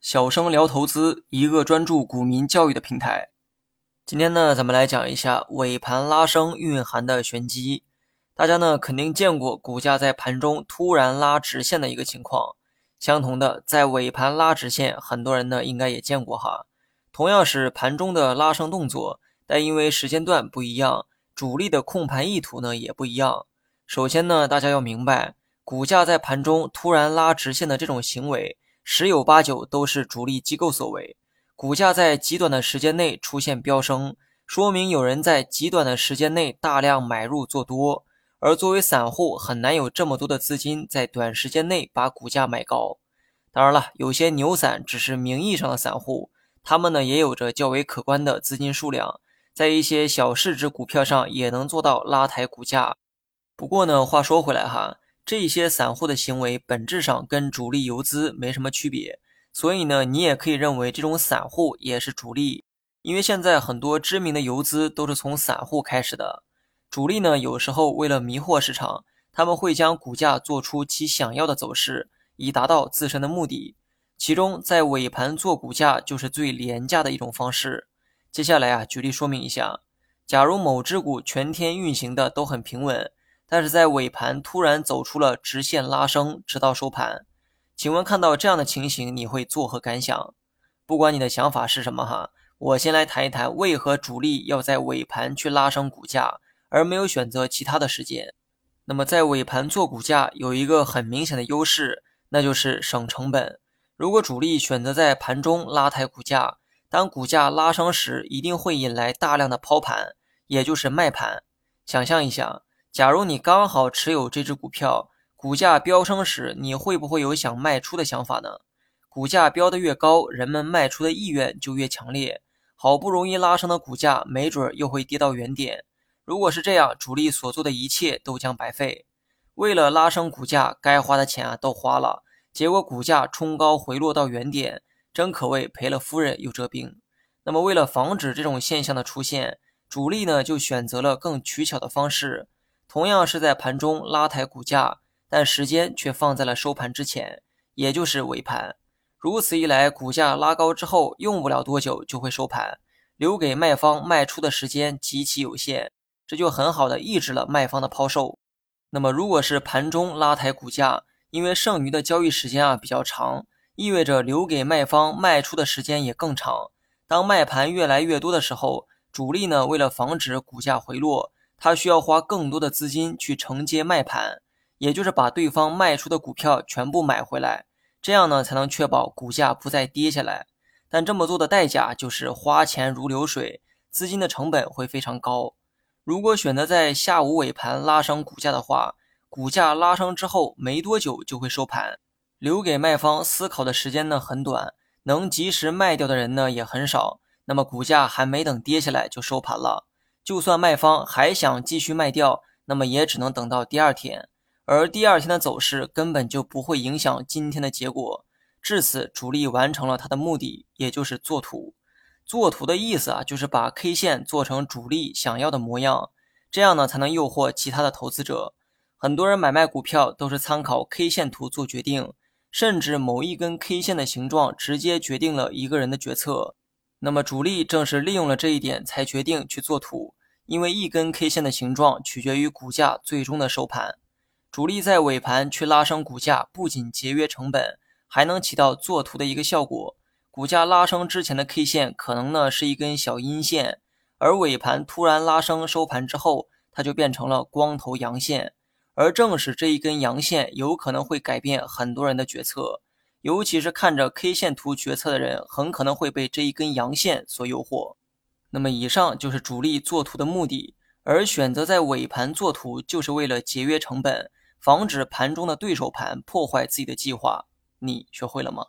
小生聊投资，一个专注股民教育的平台。今天呢，咱们来讲一下尾盘拉升蕴含的玄机。大家呢，肯定见过股价在盘中突然拉直线的一个情况。相同的，在尾盘拉直线，很多人呢应该也见过哈。同样是盘中的拉升动作，但因为时间段不一样，主力的控盘意图呢也不一样。首先呢，大家要明白。股价在盘中突然拉直线的这种行为。十有八九都是主力机构所为，股价在极短的时间内出现飙升，说明有人在极短的时间内大量买入做多。而作为散户，很难有这么多的资金在短时间内把股价买高。当然了，有些牛散只是名义上的散户，他们呢也有着较为可观的资金数量，在一些小市值股票上也能做到拉抬股价。不过呢，话说回来哈。这些散户的行为本质上跟主力游资没什么区别，所以呢，你也可以认为这种散户也是主力，因为现在很多知名的游资都是从散户开始的。主力呢，有时候为了迷惑市场，他们会将股价做出其想要的走势，以达到自身的目的。其中，在尾盘做股价就是最廉价的一种方式。接下来啊，举例说明一下，假如某只股全天运行的都很平稳。但是在尾盘突然走出了直线拉升，直到收盘。请问看到这样的情形，你会作何感想？不管你的想法是什么哈，我先来谈一谈为何主力要在尾盘去拉升股价，而没有选择其他的时间。那么在尾盘做股价有一个很明显的优势，那就是省成本。如果主力选择在盘中拉抬股价，当股价拉升时，一定会引来大量的抛盘，也就是卖盘。想象一下。假如你刚好持有这只股票，股价飙升时，你会不会有想卖出的想法呢？股价飙得越高，人们卖出的意愿就越强烈。好不容易拉升的股价，没准又会跌到原点。如果是这样，主力所做的一切都将白费。为了拉升股价，该花的钱啊都花了，结果股价冲高回落到原点，真可谓赔了夫人又折兵。那么，为了防止这种现象的出现，主力呢就选择了更取巧的方式。同样是在盘中拉抬股价，但时间却放在了收盘之前，也就是尾盘。如此一来，股价拉高之后，用不了多久就会收盘，留给卖方卖出的时间极其有限，这就很好的抑制了卖方的抛售。那么，如果是盘中拉抬股价，因为剩余的交易时间啊比较长，意味着留给卖方卖出的时间也更长。当卖盘越来越多的时候，主力呢为了防止股价回落。他需要花更多的资金去承接卖盘，也就是把对方卖出的股票全部买回来，这样呢才能确保股价不再跌下来。但这么做的代价就是花钱如流水，资金的成本会非常高。如果选择在下午尾盘拉升股价的话，股价拉升之后没多久就会收盘，留给卖方思考的时间呢很短，能及时卖掉的人呢也很少，那么股价还没等跌下来就收盘了。就算卖方还想继续卖掉，那么也只能等到第二天，而第二天的走势根本就不会影响今天的结果。至此，主力完成了他的目的，也就是做图。做图的意思啊，就是把 K 线做成主力想要的模样，这样呢才能诱惑其他的投资者。很多人买卖股票都是参考 K 线图做决定，甚至某一根 K 线的形状直接决定了一个人的决策。那么主力正是利用了这一点，才决定去做图。因为一根 K 线的形状取决于股价最终的收盘。主力在尾盘去拉升股价，不仅节约成本，还能起到做图的一个效果。股价拉升之前的 K 线可能呢是一根小阴线，而尾盘突然拉升收盘之后，它就变成了光头阳线。而正是这一根阳线，有可能会改变很多人的决策。尤其是看着 K 线图决策的人，很可能会被这一根阳线所诱惑。那么，以上就是主力做图的目的，而选择在尾盘做图，就是为了节约成本，防止盘中的对手盘破坏自己的计划。你学会了吗？